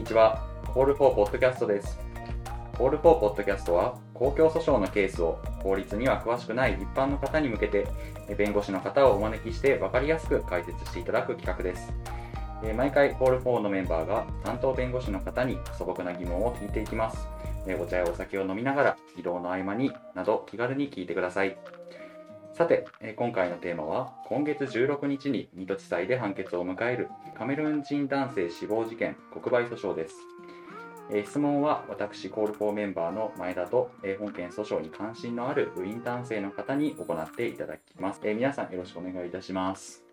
にちは。コールフォーポッドキャストです。コールフォーポッドキャストは、公共訴訟のケースを法律には詳しくない一般の方に向けて、弁護士の方をお招きして分かりやすく解説していただく企画です。毎回、コールフォーのメンバーが担当弁護士の方に素朴な疑問を聞いていきます。お茶やお酒を飲みながら、移動の合間になど気軽に聞いてください。さて、えー今回のテーマは今月16日に水戸地裁で判決を迎えるカメルーン人男性死亡事件国賠訴訟です。えー質問は私コールフォーメンバーの前田と、えー本件訴訟に関心のある部員男性の方に行っていただきます。えー皆さんよろしくお願いいたします。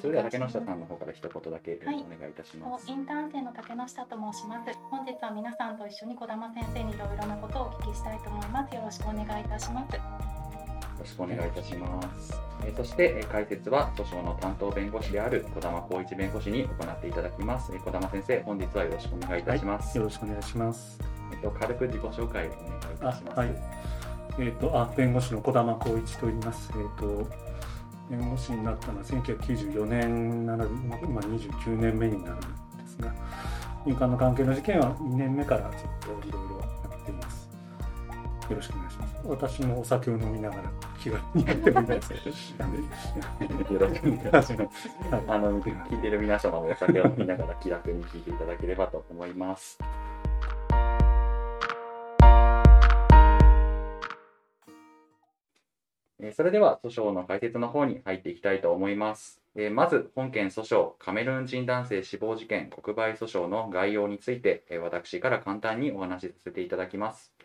それでは竹下さんの方から一言だけお願いいたします。インターン生の竹下と申します。本日は皆さんと一緒に小玉先生にいろいろなことをお聞きしたいと思います。よろしくお願いいたします。よろしくお願いいたします。えーそして、えー解説は訴訟の担当弁護士である小玉光一弁護士に行っていただきます。えー小玉先生、本日はよろしくお願いいたします。よろしくお願いします。えっと、軽く自己紹介をお願いいたあします。はい。えっ、とあ弁護士の小玉光一と言います。えっ、と弁護士になったのは1994年なので今今29年目になるんですが、入管の関係の事件は2年目からちょっといろいろやっています。よろしくお願いします。私もお酒を飲みながら気軽にやってもいいです。よろしくお願いします。聞いてる皆様もお酒を飲みながら気楽に聞いていただければと思います。それでは訴訟の解説の方に入っていきたいと思います。えーまず、本件訴訟、カメルーン人男性死亡事件国賠訴訟の概要について、えー私から簡単にお話しさせていただきます。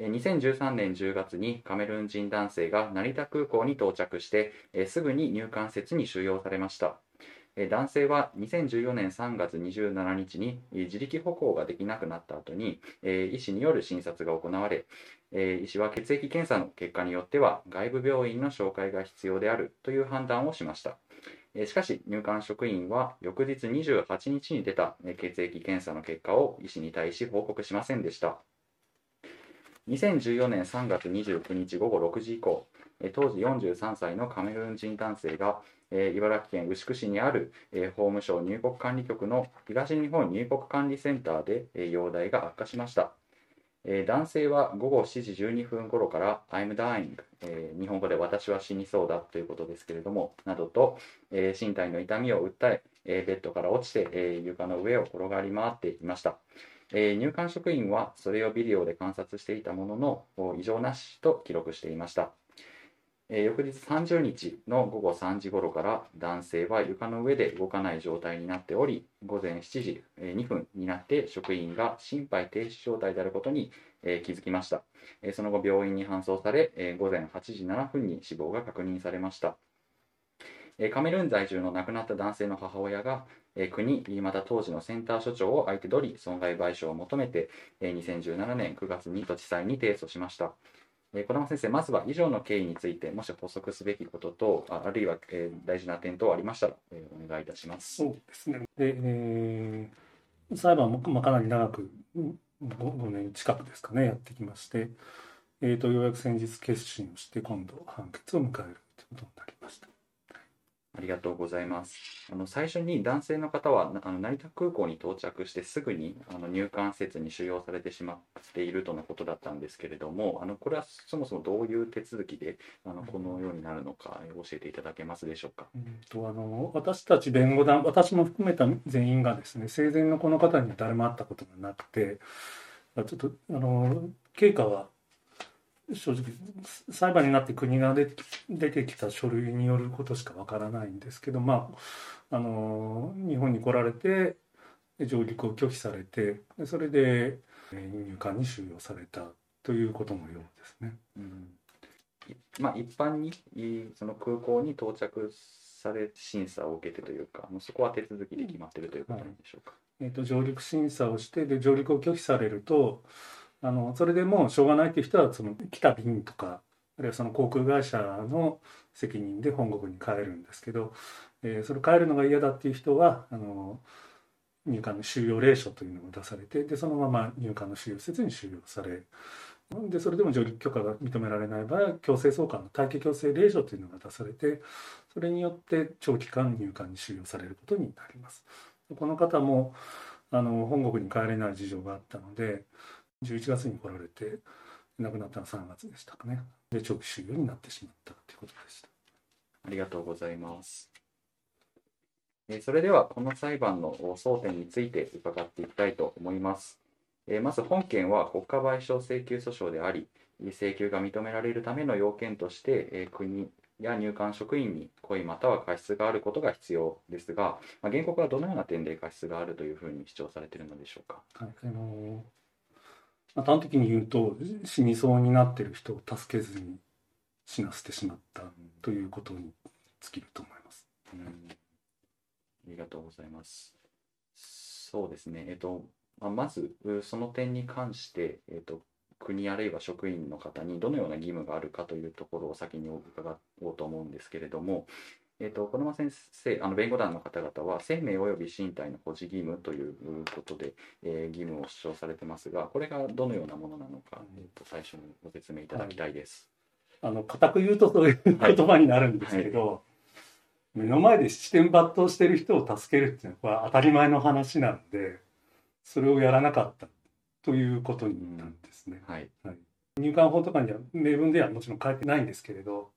2013年10月にカメルーン人男性が成田空港に到着して、すぐに入管施設に収容されました。男性は2014年3月27日に自力歩行ができなくなった後に、医師による診察が行われ、医師は血液検査の結果によっては外部病院の紹介が必要であるという判断をしました。しかし入管職員は翌日28日に出た血液検査の結果を医師に対し報告しませんでした。2014年3月29日午後6時以降、当時43歳のカメルーン人男性が、えー茨城県牛久市にある、えー法務省入国管理局の東日本入国管理センターで、えー容体が悪化しました。え男性は午後7時12分頃から「I'm dying、えー日本語で私は死にそうだということですけれどもなどと、えー身体の痛みを訴ええーベッドから落ちて、えー床の上を転がり回っていました、え入管職員はそれをビデオで観察していたものの異常なしと記録していました。え翌日30日の午後3時頃から男性は床の上で動かない状態になっており午前7時え2分になって職員が心肺停止状態であることにえ気づきました。えその後病院に搬送されえ午前8時7分に死亡が確認されました。えカメルーン在住の亡くなった男性の母親がえ国また当時のセンター所長を相手取り損害賠償を求めてえ2017年9月に土地裁に提訴しましたえー小玉先生、まずは以上の経緯について、もし補足すべきことと、あるいは、え大事な点等ありましたら、えお願いいたします。そうですね。で、えー裁判も、かなり長く 5, 年近くですかねやってきまして、えー、とようやく先日決心をして今度判決を迎えるということになりました。ありがとうございます。あの最初に男性の方はあの成田空港に到着してすぐにあの入管施設に収容されてしまっているとのことだったんですけれども、あのこれはそもそもどういう手続きであのこのようになるのか教えていただけますでしょうか？うんとあの私たち弁護団私も含めた全員がですね生前のこの方には誰も会ったことがなくてちょっとあの経過は正直裁判になって国が出てき出てきた書類によることしかわからないんですけどまああの日本に来られてで上陸を拒否されてでそれでえー入管に収容されたということのようですね。うんいまあ、一般にいその空港に到着され審査を受けてというか、もうそこは手続きで決まっているということなんでしょうか。えー、と上陸審査をしてで上陸を拒否されるとあのそれでもうしょうがないという人はその来た便とかあるいはその航空会社の責任で本国に帰るんですけど、えーそれ帰るのが嫌だっていう人はあの入管の収容令書というのを出されてでそのまま入管の収容施設に収容されでそれでも上陸許可が認められない場合は強制送還の待機強制令書というのが出されてそれによって長期間入管に収容されることになります。この方もあの本国に帰れない事情があったので11月に来られて亡くなったのは3月でしたかねで長期収容になってしまったということでしたありがとうございます。えーそれでは、この裁判の争点について伺っていきたいと思います。えーまず本件は国家賠償請求訴訟であり、請求が認められるための要件として、えー国や入管職員に故意または過失があることが必要ですが、まあ、原告はどのような点で過失があるというふうに主張されているのでしょうか？はい、あのまあ、端的に言うと死にそうになってる人を助けずに死なせてしまったということに尽きると思います。うんありがとうございます。そうですね、えっと、まあまず、その点に関して、えっと、国あるいは職員の方にどのような義務があるかというところを先に伺おうと思うんですけれども、えっと、児玉先生、あの弁護団の方々は、生命及び身体の保持義務ということで、えー義務を主張されてますが、これがどのようなものなのか、えっと、最初にご説明いただきたいです。あの固く言うとそういう言葉になるんですけど、目の前で七点抜刀してる人を助けるっていうのはこれは当たり前の話なのでそれをやらなかったということになるんですね。はい。入管法とかには明文ではもちろん書いてないんですけれど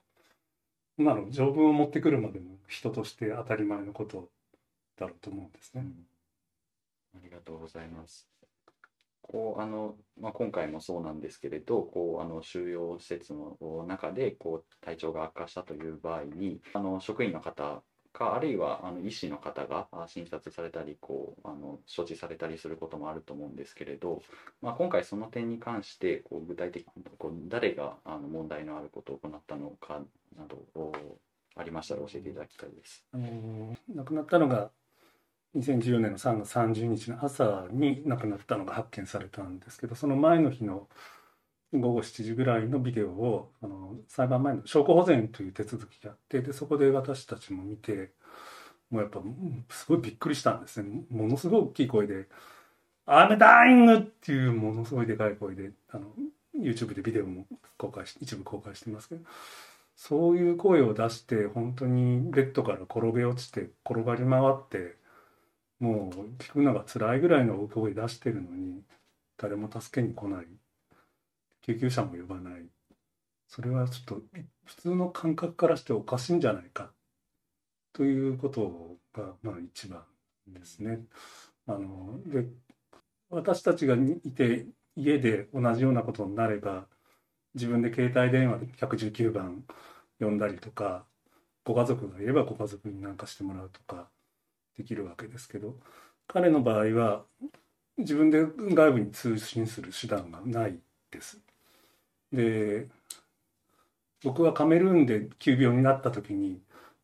なの条文を持ってくるまでの人として当たり前のことだろうと思うんですね。うんありがとうございます。こうあのまあ、今回もそうなんですけれどこうあの収容施設の中でこう体調が悪化したという場合にあの職員の方かあるいはあの医師の方が診察されたりこうあの処置されたりすることもあると思うんですけれど、まあ、今回その点に関してこう具体的にこう誰があの問題のあることを行ったのかなどおありましたら教えていただきたいです。あの亡くなったのが2014年の3月30日の朝に亡くなったのが発見されたんですけどその前の日の午後7時ぐらいのビデオをあの裁判前の証拠保全という手続きがあってでそこで私たちも見てもうやっぱすごいびっくりしたんですねものすごい大きい声で「I'm dying!」っていうものすごいでかい声であの YouTube でビデオも公開し一部公開してますけどそういう声を出して本当にベッドから転げ落ちて転がり回ってもう聞くのが辛いぐらいの声出してるのに誰も助けに来ない救急車も呼ばないそれはちょっと普通の感覚からしておかしいんじゃないかということがまあ一番ですね。あので私たちがいて家で同じようなことになれば自分で携帯電話で119番呼んだりとかご家族がいればご家族に何かしてもらうとかできるわけですけど彼の場合は自分で外部に通信する手段がないです。で僕はカメルーンで急病になった時に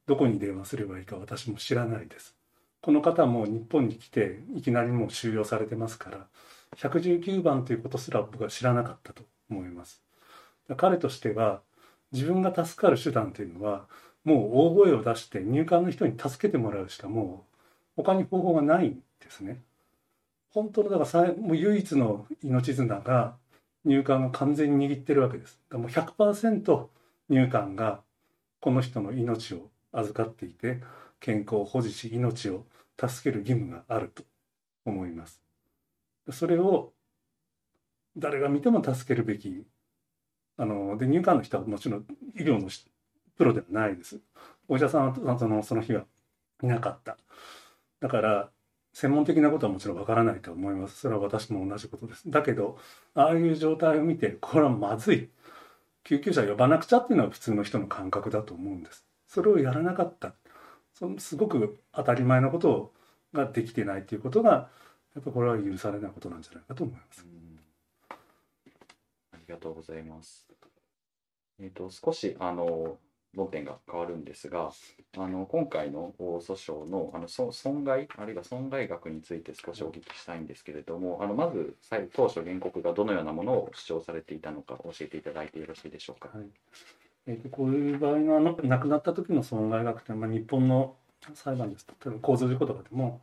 どこに電話すればいいか私も知らないです。この方も日本に来ていきなりもう収容されてますから119番ということすら僕は知らなかったと思います。彼としては自分が助かる手段というのはもう大声を出して入管の人に助けてもらうしかもう他に方法がないんですね。本当のだからもう唯一の命綱が入管が完全に握ってるわけです。だからもう100%入管がこの人の命を預かっていて健康を保持し命を助ける義務があると思います。それを誰が見ても助けるべきあので入管の人はもちろん医療のプロではないです。お医者さんはそのその日はいなかった。だから専門的なことはもちろんわからないと思います。それは私も同じことです。だけどああいう状態を見てこれはまずい救急車呼ばなくちゃっていうのは普通の人の感覚だと思うんです。それをやらなかったそのすごく当たり前のことができてないということがやっぱこれは許されないことなんじゃないかと思います。ありがとうございます。えっ、と、少し、あの、論点が変わるんですが、あの、今回のお訴訟の、あの、そ損害、あるいは損害額について少しお聞きしたいんですけれども、あの、まず、最当初原告がどのようなものを主張されていたのか教えていただいてよろしいでしょうか？はい。えーとこういう場合のあの亡くなった時の損害額って、まあ、日本の裁判です。と例えば交通事故とかでも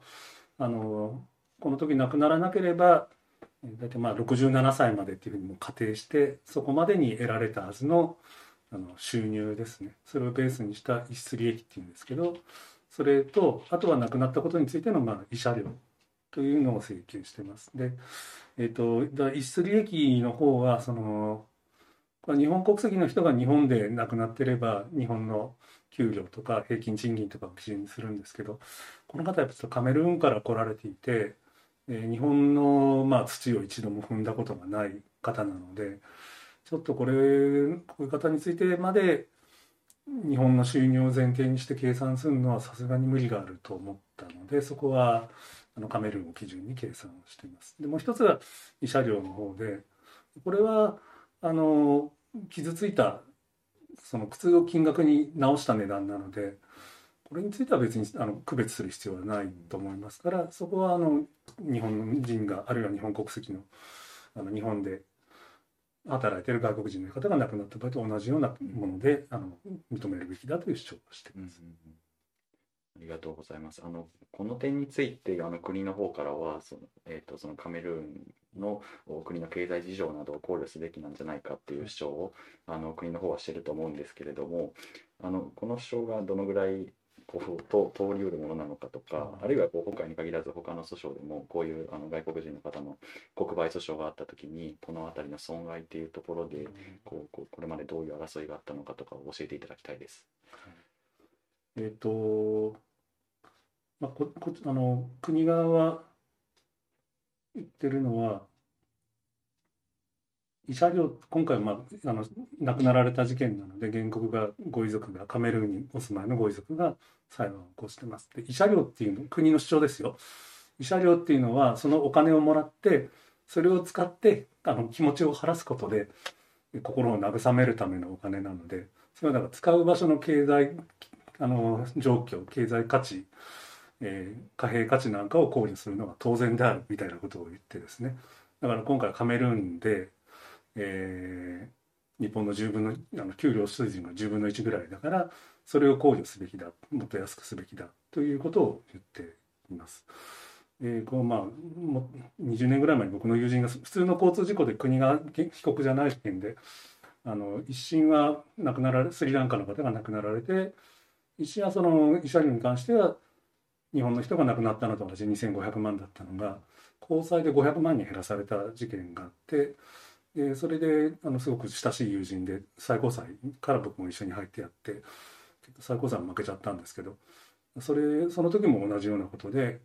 あのこの時亡くならなければえー大体まあ67歳までっていうふうにも仮定してそこまでに得られたはずのあの収入ですねそれをベースにした逸失利益っていうんですけどそれとあとは亡くなったことについてのまあ慰謝料というのを請求してます。で、えっ、と、逸失利益の方は、その、日本国籍の人が日本で亡くなってれば、日本の給料とか平均賃金とかを基準にするんですけど、この方はやっぱカメルーンから来られていて、えー日本の、まあ、土を一度も踏んだことがない方なので、ちょっとこれ、こういう方についてまで日本の収入を前提にして計算するのはさすがに無理があると思ったので、そこはあのカメルーンを基準に計算をしています。でもう一つが慰謝料の方で、これはあの傷ついたその靴を金額に直した値段なので、これについては別にあの区別する必要はないと思いますから、そこはあの日本人があるいは日本国籍のあの日本で働いてる外国人の方が亡くなった場合と同じようなものであの認めるべきだという主張をしていうんうんます。ありがとうございます。あのこの点についてあの国の方からはそのえっ、とそのカメルーンの国の経済事情などを考慮すべきなんじゃないかっていう主張をあの国の方はしてると思うんですけれども、あのこの主張がどのぐらいこうと通りうるものなのかとか、あるいはこう今回に限らず他の訴訟でもこういうあの外国人の方の国賠訴訟があった時にこの辺りの損害っていうところでこうこうこれまでどういう争いがあったのかとかを教えていただきたいです。えっ、と、まあ、ここあの国側は言ってるのは、慰謝料、今回は、まあ、あの亡くなられた事件なので、原告が、ご遺族が、カメルーンにお住まいのご遺族が裁判を起こしてます。で、慰謝料っていうの、国の主張ですよ。慰謝料っていうのは、そのお金をもらって、それを使ってあの気持ちを晴らすことで、心を慰めるためのお金なので、それはだから使う場所の経済あの状況経済価値、えー貨幣価値なんかを考慮するのが当然であるみたいなことを言ってですねだから今回カメルーンで、えー日本の10分のあの給料水準が10分の1ぐらいだからそれを考慮すべきだもっと安くすべきだということを言っています。えーこうまあ、も20年ぐらい前に僕の友人が普通の交通事故で国が被告じゃない件であの一審は亡くなられスリランカの方が亡くなられて一審はその慰謝料に関しては日本の人が亡くなったのと同じ2500万だったのが高裁で500万に減らされた事件があってでそれであのすごく親しい友人で最高裁から僕も一緒に入ってやって最高裁負けちゃったんですけどそれその時も同じようなことで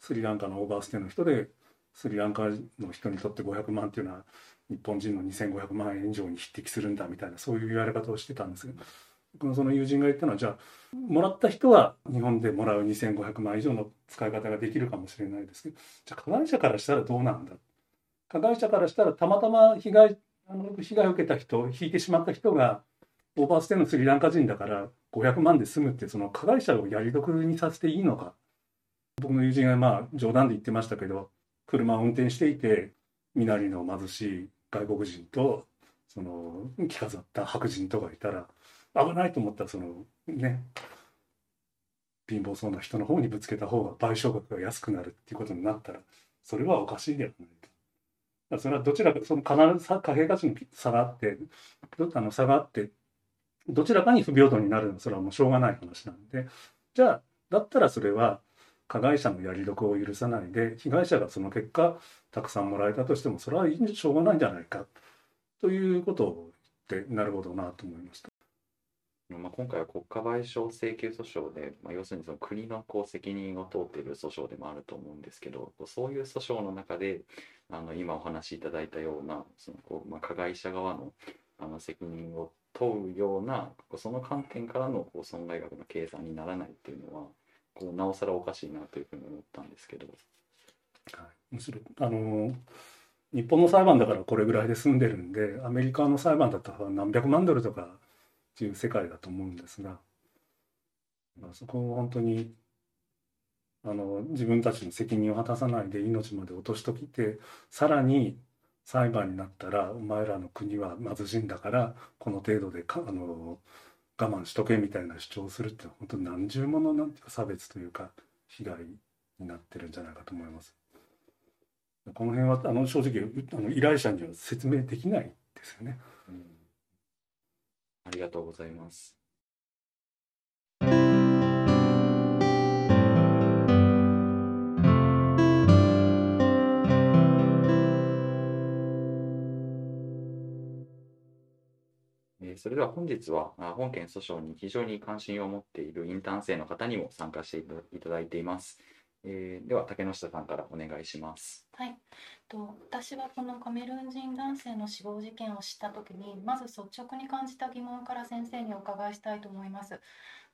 スリランカのオーバーステイの人でスリランカの人にとって500万っていうのは日本人の2500万円以上に匹敵するんだみたいなそういう言われ方をしてたんですけど僕のその友人が言ったのはじゃあもらった人は日本でもらう2500万以上の使い方ができるかもしれないですけどじゃあ加害者からしたらどうなんだ加害者からしたらたまたま被害あの被害を受けた人引いてしまった人がオーバーステイのスリランカ人だから500万で済むってその加害者をやり得にさせていいのか僕の友人がまあ冗談で言ってましたけど車を運転していて身なりの貧しい外国人とその着飾った白人とかいたら危ないと思ったらそのね貧乏そうな人の方にぶつけた方が賠償額が安くなるっていうことになったらそれはおかしいではない。それはどちらかその必ず貨幣価値の差があってどあの差があってどちらかに不平等になるのはそれはもうしょうがない話なんでじゃあだったらそれは加害者のやり得を許さないで被害者がその結果たくさんもらえたとしてもそれはいいしょうがないんじゃないかということを言ってなるほどなと思いました。まあ、今回は国家賠償請求訴訟で、まあ、要するにその国のこう責任を問うている訴訟でもあると思うんですけどそういう訴訟の中であの今お話しいただいたようなそのこう、まあ、加害者側のあの責任を問うようなその観点からのこう損害額の計算にならないっていうのはこうなおさらおかしいなというふうに思ったんですけど。はい、むしろあの日本の裁判だからこれぐらいで済んでるんでアメリカの裁判だったら何百万ドルとかっていう世界だと思うんですが、まあ、そこを本当にあの自分たちの責任を果たさないで命まで落としときてさらに裁判になったらお前らの国は貧しいんだからこの程度でかあの我慢しとけみたいな主張をするって本当に何重ものなんていうか差別というか被害になってるんじゃないかと思います。この辺はあの正直あの依頼者には説明できないですよね。うんありがとうございます。それでは本日はあ本件訴訟に非常に関心を持っているインターン生の方にも参加していただいています。えーでは竹下さんからお願いします。はい、と私はこのカメルーン人男性の死亡事件を知った時にまず率直に感じた疑問から先生にお伺いしたいと思います。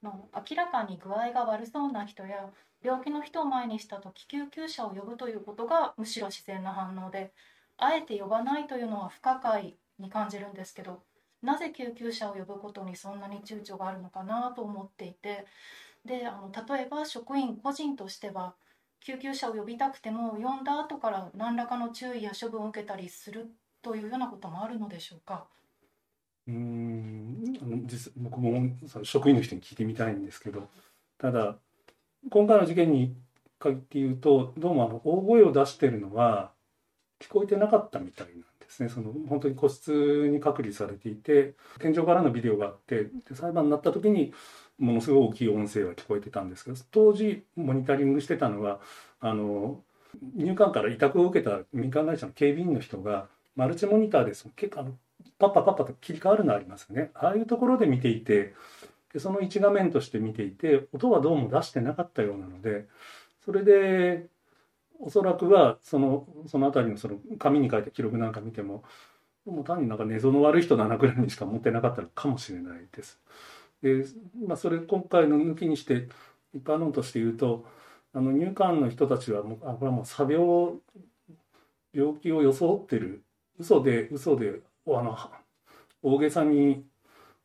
の明らかに具合が悪そうな人や病気の人を前にした時救急車を呼ぶということがむしろ自然な反応であえて呼ばないというのは不可解に感じるんですけどなぜ救急車を呼ぶことにそんなに躊躇があるのかなと思っていて。であの例えば職員個人としては救急車を呼びたくても呼んだ後から何らかの注意や処分を受けたりするというようなこともあるのでしょうか？うん。実僕も職員の人に聞いてみたいんですけどただ今回の事件に限って言うとどうもあの大声を出してるのは聞こえてなかったみたいなんですね。その本当に個室に隔離されていて天井からのビデオがあってで裁判になった時にものすごい大きい音声は聞こえてたんですけど当時モニタリングしてたのはあの入管から委託を受けた民間会社の警備員の人がマルチモニターでその結構あのパッパパッパと切り替わるのありますよね。ああいうところで見ていてでその一画面として見ていて音はどうも出してなかったようなのでそれでおそらくはそのその辺りのその紙に書いた記録なんか見てももう単になんか寝相の悪い人だなぐらいにしか思ってなかったのかもしれないです。でまあ、それ今回の抜きにして一般論として言うとあの入管の人たちはもうあこれはもう作病病気を装ってる嘘で嘘であの大げさに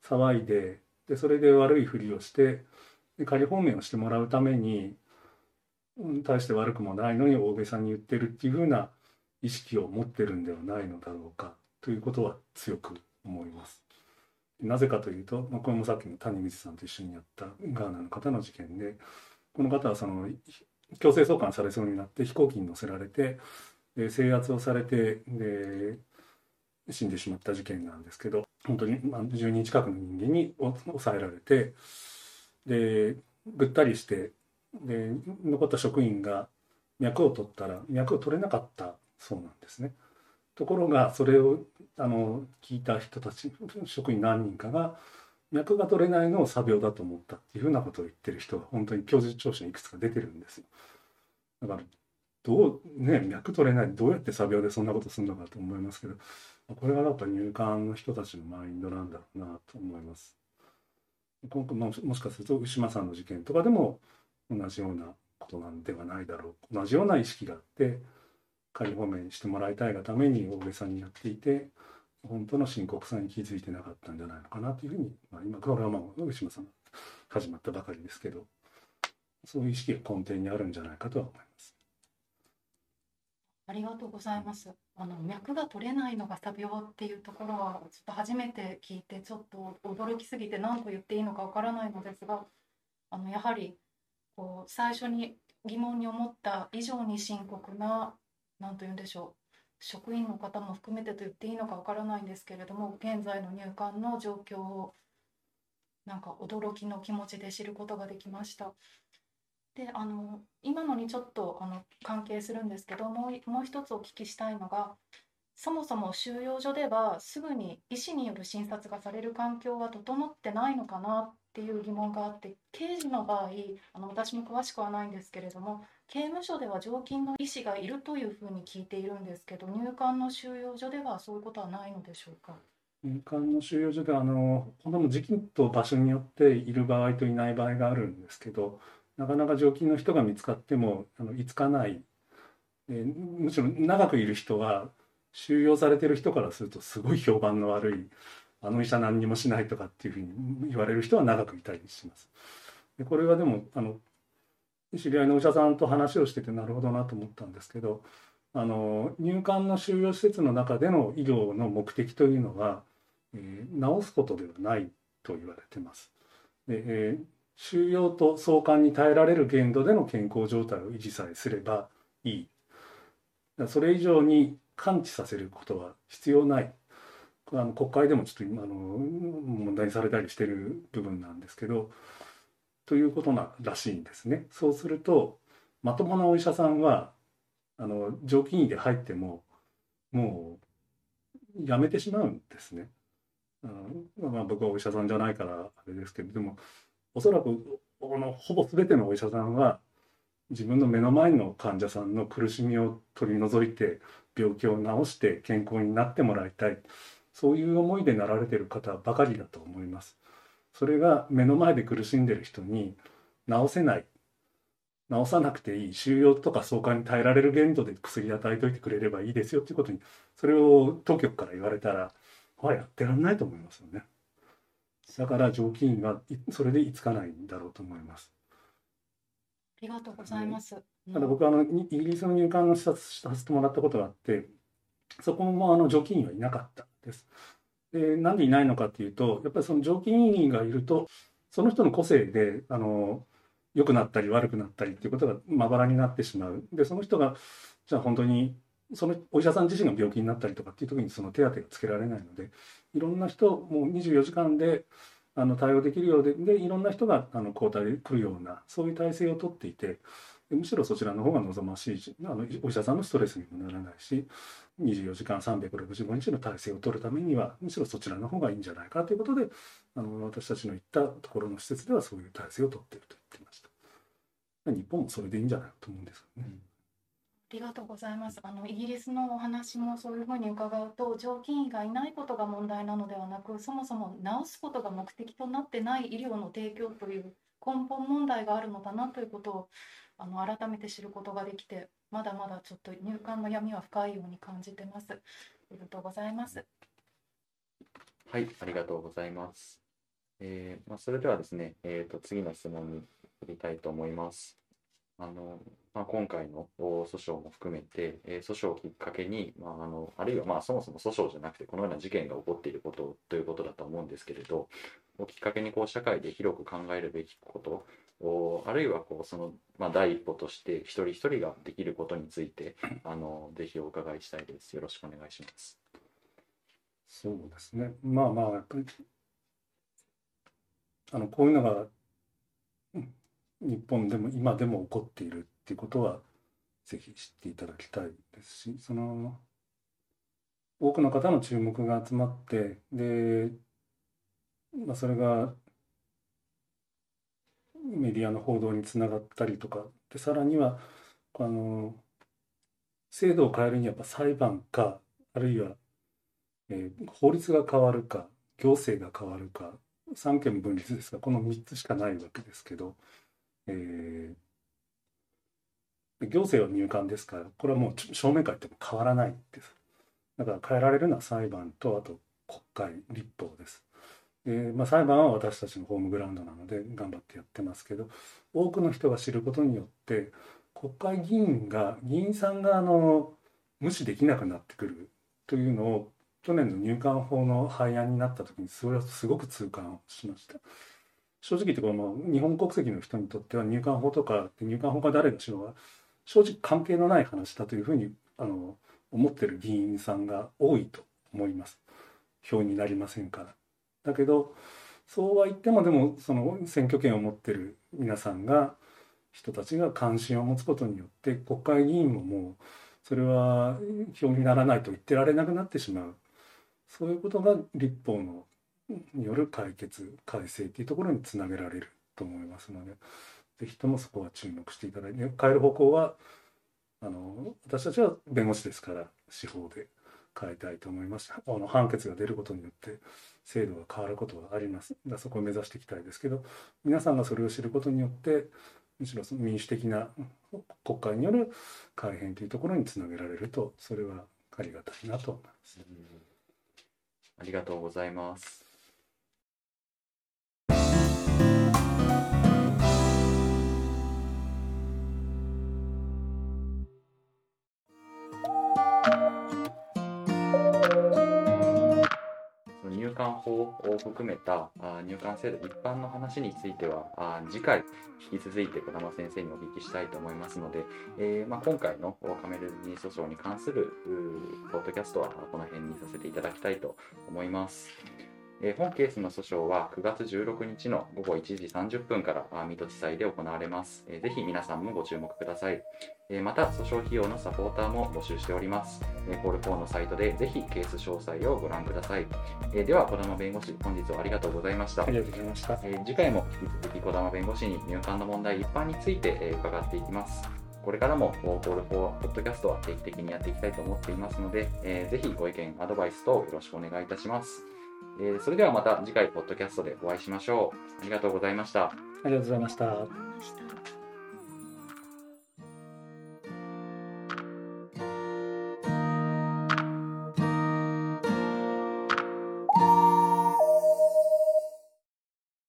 騒いででそれで悪いふりをしてで仮放免をしてもらうためにうん大して悪くもないのに大げさに言ってるっていうふうな意識を持ってるんではないのだろうかということは強く思います。なぜかというと、まあ、これもさっきの谷口さんと一緒にやったガーナの方の事件でこの方はその強制送還されそうになって飛行機に乗せられてで制圧をされてで死んでしまった事件なんですけど本当にまあ10人近くの人間に抑えられてでぐったりしてで残った職員が脈を取ったら脈を取れなかったそうなんですね。ところがそれをあの聞いた人たち職員何人かが脈が取れないのを作病だと思ったっていうふうなことを言ってる人が本当に供述調書にいくつか出てるんですよ。だからどうね脈取れないどうやって作病でそんなことするのかと思いますけどこれがやっぱ入管の人たちのマインドなんだろうなと思います。今回ももしかすると牛間さんの事件とかでも同じようなことなんではないだろう同じような意識があって仮放免してもらいたいがために大げさにやっていて本当の深刻さに気づいてなかったんじゃないのかなというふうに、まあ、今これはまあ牛間さん始まったばかりですけどそういう意識が根底にあるんじゃないかとは思います。ありがとうございます。あの脈が取れないのが作病っていうところはちょっと初めて聞いてちょっと驚きすぎて何と言っていいのかわからないのですが、あのやはりこう最初に疑問に思った以上に深刻な何と言うんでしょう職員の方も含めてと言っていいのかわからないんですけれども現在の入管の状況をなんか驚きの気持ちで知ることができました。であの今のにちょっとあの関係するんですけどもうもう一つお聞きしたいのがそもそも収容所ではすぐに医師による診察がされる環境は整ってないのかなっていう疑問があって刑事の場合あの私も詳しくはないんですけれども刑務所では常勤の医師がいるというふうに聞いているんですけど入管の収容所ではそういうことはないのでしょうか？入管の収容所ではあのこの時期と場所によっている場合といない場合があるんですけどなかなか常勤の人が見つかってもあの居つかない、えーむしろ長くいる人は収容されてる人からするとすごい評判の悪いあの医者何にもしないとかっていうふうに言われる人は長くいたりします。でこれはでもあの知り合いのお医者さんと話をしててなるほどなと思ったんですけどあの入管の収容施設の中での医療の目的というのは、えー治すことではないと言われてます。でえー収容と送還に耐えられる限度での健康状態を維持さえすればいい。それ以上に完治させることは必要ない。あの国会でもちょっとあの問題にされたりしてる部分なんですけど、ということならしいんですね。そうするとまともなお医者さんはあの常勤医で入ってももうやめてしまうんですね。まあ、僕はお医者さんじゃないからあれですけどでもおそらくこのほぼ全てのお医者さんは自分の目の前の患者さんの苦しみを取り除いて病気を治して健康になってもらいたいそういう思いでなられてる方ばかりだと思います。それが目の前で苦しんでる人に治せない。治さなくていい。収容とか送還に耐えられる限度で薬与えといてくれればいいですよっていうことにそれを当局から言われたらはやってらんないと思いますよね。だから常勤員はそれでいつかないんだろうと思います。ありがとうございます、ただ僕はあのイギリスの入管の視察させてもらったことがあってそこもあの常勤員はいなかったです。でなんでいないのかっていうとやっぱりその常勤員がいるとその人の個性であの良くなったり悪くなったりっていうことがまばらになってしまう。でその人がじゃあ本当にそのお医者さん自身が病気になったりとかっていう時にその手当がつけられないのでいろんな人もう24時間であの対応できるようででいろんな人があの交代で来るようなそういう体制をとっていてむしろそちらの方が望ましいしあのお医者さんのストレスにもならないし24時間365日の体制を取るためにはむしろそちらの方がいいんじゃないかということであの私たちの行ったところの施設ではそういう体制を取っていると言ってました。日本もそれでいいんじゃないかと思うんですよね。うんありがとうございます。あのイギリスのお話もそういうふうに伺うと、常勤医がいないことが問題なのではなく、そもそも治すことが目的となってない医療の提供という根本問題があるのだなということをあの改めて知ることができて、まだまだちょっと入管の闇は深いように感じてます。ありがとうございます。はい、ありがとうございます。えー、まあ、それではですね、えーと、次の質問に移りたいと思います。あのまあ、今回の訴訟も含めて、えー、訴訟をきっかけに、まあ、あのあるいはまあそもそも訴訟じゃなくてこのような事件が起こっていることということだと思うんですけれどをきっかけにこう社会で広く考えるべきことをあるいはこうその、まあ、第一歩として一人一人ができることについて あのぜひお伺いしたいです。よろしくお願いします。そうですね。まあまあやっぱりあのこういうのが日本でも今でも起こっているっていうことはぜひ知っていただきたいですしその多くの方の注目が集まってで、まあ、それがメディアの報道につながったりとかでさらにはあの制度を変えるにはやっぱ裁判かあるいは、えー、法律が変わるか行政が変わるか三権分立ですがこの3つしかないわけですけどえー、行政は入管ですからこれはもう正面から言っても変わらないです。だから変えられるのは裁判とあと国会立法です。で、まあ、裁判は私たちのホームグラウンドなので頑張ってやってますけど多くの人が知ることによって国会議員が議員さんがあの無視できなくなってくるというのを去年の入管法の廃案になった時にそれはすごく痛感しました。正直言ってこの日本国籍の人にとっては入管法とか入管法が誰がしようが正直関係のない話だというふうにあの思ってる議員さんが多いと思います。票になりませんから。だけどそうは言ってもでもその選挙権を持ってる皆さんが人たちが関心を持つことによって国会議員ももうそれは票にならないと言ってられなくなってしまう。そういうことが立法のによる解決改正っていうところにつなげられると思いますので是非ともそこは注目していただいて変える方向はあの私たちは弁護士ですから司法で。変えたいと思いますあの判決が出ることによって制度が変わることはありますだそこを目指していきたいですけど皆さんがそれを知ることによってむしろその民主的な国会による改変というところにつなげられるとそれはありがたいなと思います。ありがとうございます。入管法を含めた入管制度一般の話については次回引き続いて児玉先生にお聞きしたいと思いますので、えー、まあ、今回のカメルニー訴訟に関するポッドキャストはこの辺にさせていただきたいと思います。えー本ケースの訴訟は9月16日の午後1時30分からあ水戸地裁で行われます。えーぜひ皆さんもご注目ください。えーまた、訴訟費用のサポーターも募集しております。えーコール4のサイトでぜひケース詳細をご覧ください。えーでは、児玉弁護士、本日はありがとうございました。ありがとうございました。えー次回も引き続き児玉弁護士に入管の問題一般について、えー伺っていきます。これからもコール4ポッドキャストは定期的にやっていきたいと思っていますので、えーぜひご意見、アドバイス等よろしくお願いいたします。えーそれではまた次回ポッドキャストでお会いしましょう。ありがとうございました。ありがとうございました。ありがとうございました